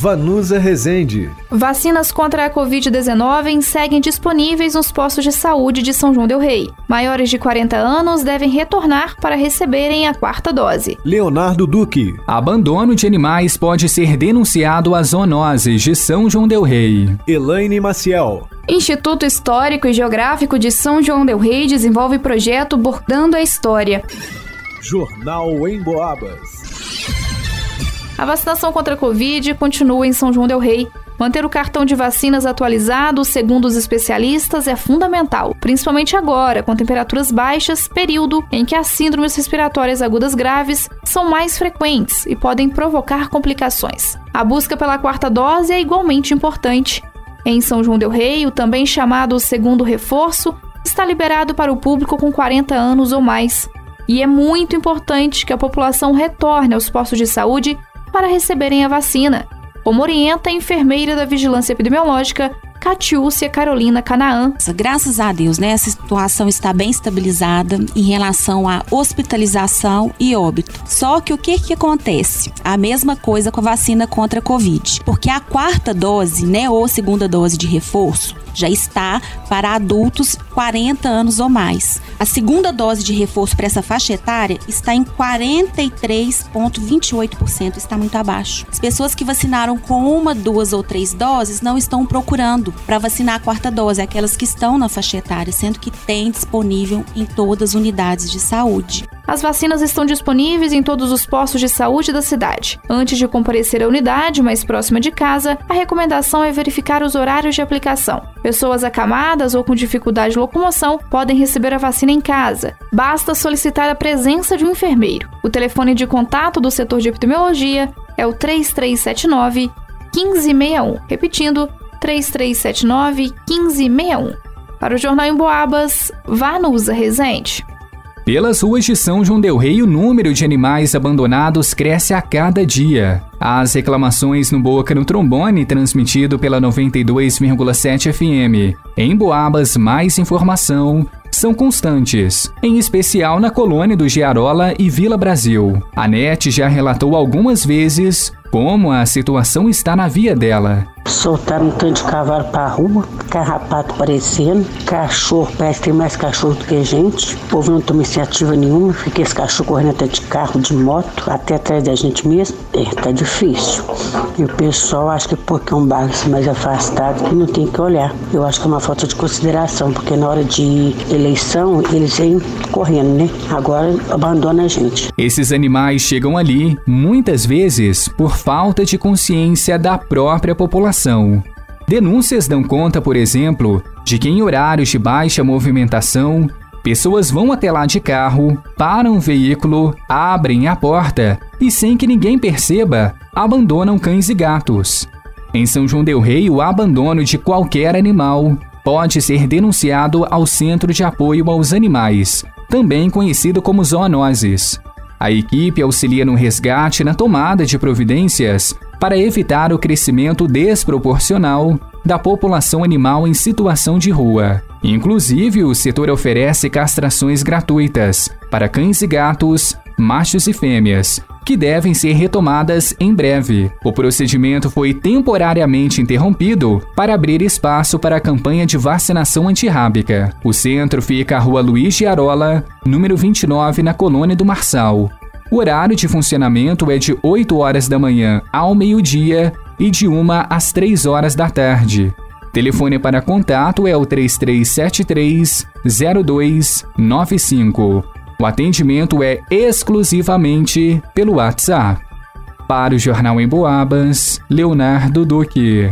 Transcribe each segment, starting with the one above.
Vanusa Rezende. Vacinas contra a Covid-19 seguem disponíveis nos postos de saúde de São João Del Rei. Maiores de 40 anos devem retornar para receberem a quarta dose. Leonardo Duque. Abandono de animais pode ser denunciado às zoonoses de São João Del Rei. Elaine Maciel. Instituto Histórico e Geográfico de São João Del Rei desenvolve projeto Bordando a História. Jornal em Boabas. A vacinação contra a Covid continua em São João Del Rei. Manter o cartão de vacinas atualizado, segundo os especialistas, é fundamental, principalmente agora, com temperaturas baixas, período em que as síndromes respiratórias agudas graves são mais frequentes e podem provocar complicações. A busca pela quarta dose é igualmente importante. Em São João Del Rei, o também chamado segundo reforço está liberado para o público com 40 anos ou mais. E é muito importante que a população retorne aos postos de saúde para receberem a vacina, como orienta a enfermeira da Vigilância Epidemiológica, Catiúcia Carolina Canaã. Graças a Deus, né, essa situação está bem estabilizada em relação à hospitalização e óbito. Só que o que que acontece? A mesma coisa com a vacina contra a Covid, porque a quarta dose, né, ou segunda dose de reforço, já está para adultos 40 anos ou mais. A segunda dose de reforço para essa faixa etária está em 43,28%, está muito abaixo. As pessoas que vacinaram com uma, duas ou três doses não estão procurando para vacinar a quarta dose, aquelas que estão na faixa etária, sendo que tem disponível em todas as unidades de saúde. As vacinas estão disponíveis em todos os postos de saúde da cidade. Antes de comparecer à unidade mais próxima de casa, a recomendação é verificar os horários de aplicação. Pessoas acamadas ou com dificuldade de locomoção podem receber a vacina em casa. Basta solicitar a presença de um enfermeiro. O telefone de contato do setor de epidemiologia é o 3379 1561. Repetindo, 3379 1561. Para o Jornal em Boabas, Vanusa Rezende. Pelas ruas de São João del Rei, o número de animais abandonados cresce a cada dia. As reclamações no Boca no Trombone, transmitido pela 92,7 FM. Em Boabas, mais informação são constantes, em especial na colônia do Giarola e Vila Brasil. A NET já relatou algumas vezes como a situação está na via dela. Soltaram um tanto de cavalo pra rua, carrapato parecendo, cachorro, parece que tem mais cachorro do que gente. O povo não toma iniciativa nenhuma, fica esse cachorro correndo até de carro, de moto, até atrás da gente mesmo. É, tá difícil. E o pessoal acha que porque é um bairro mais afastado que não tem que olhar. Eu acho que é uma falta de consideração, porque na hora de eleição eles vêm correndo, né? Agora abandona a gente. Esses animais chegam ali, muitas vezes, por falta de consciência da própria população. Denúncias dão conta, por exemplo, de que em horários de baixa movimentação, pessoas vão até lá de carro, param o veículo, abrem a porta e, sem que ninguém perceba, abandonam cães e gatos. Em São João Del Rei, o abandono de qualquer animal pode ser denunciado ao Centro de Apoio aos Animais, também conhecido como zoonoses. A equipe auxilia no resgate e na tomada de providências para evitar o crescimento desproporcional da população animal em situação de rua. Inclusive, o setor oferece castrações gratuitas para cães e gatos, machos e fêmeas, que devem ser retomadas em breve. O procedimento foi temporariamente interrompido para abrir espaço para a campanha de vacinação antirrábica. O centro fica à Rua Luiz de Arola, número 29, na Colônia do Marçal. O horário de funcionamento é de 8 horas da manhã ao meio-dia e de 1 às 3 horas da tarde. Telefone para contato é o 3373 0295. O atendimento é exclusivamente pelo WhatsApp. Para o Jornal em Boabas, Leonardo Duque.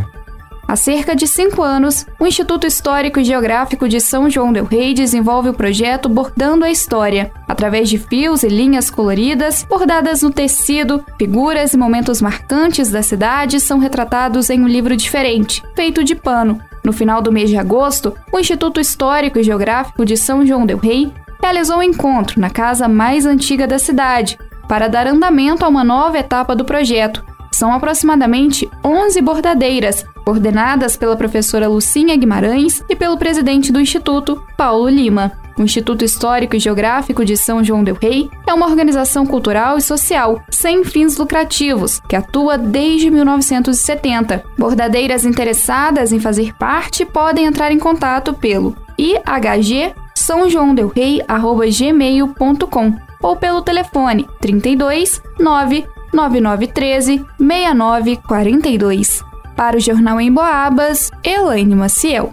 Há cerca de cinco anos, o Instituto Histórico e Geográfico de São João Del Rei desenvolve o projeto Bordando a História. Através de fios e linhas coloridas, bordadas no tecido, figuras e momentos marcantes da cidade são retratados em um livro diferente, feito de pano. No final do mês de agosto, o Instituto Histórico e Geográfico de São João Del Rei realizou um encontro na casa mais antiga da cidade para dar andamento a uma nova etapa do projeto. São aproximadamente 11 bordadeiras, coordenadas pela professora Lucinha Guimarães e pelo presidente do Instituto, Paulo Lima. O Instituto Histórico e Geográfico de São João del Rei é uma organização cultural e social sem fins lucrativos que atua desde 1970. Bordadeiras interessadas em fazer parte podem entrar em contato pelo ihg sãojoãodelrei@gmail.com ou pelo telefone 32 99913 6942. Para o Jornal em Boabas, Elaine Maciel.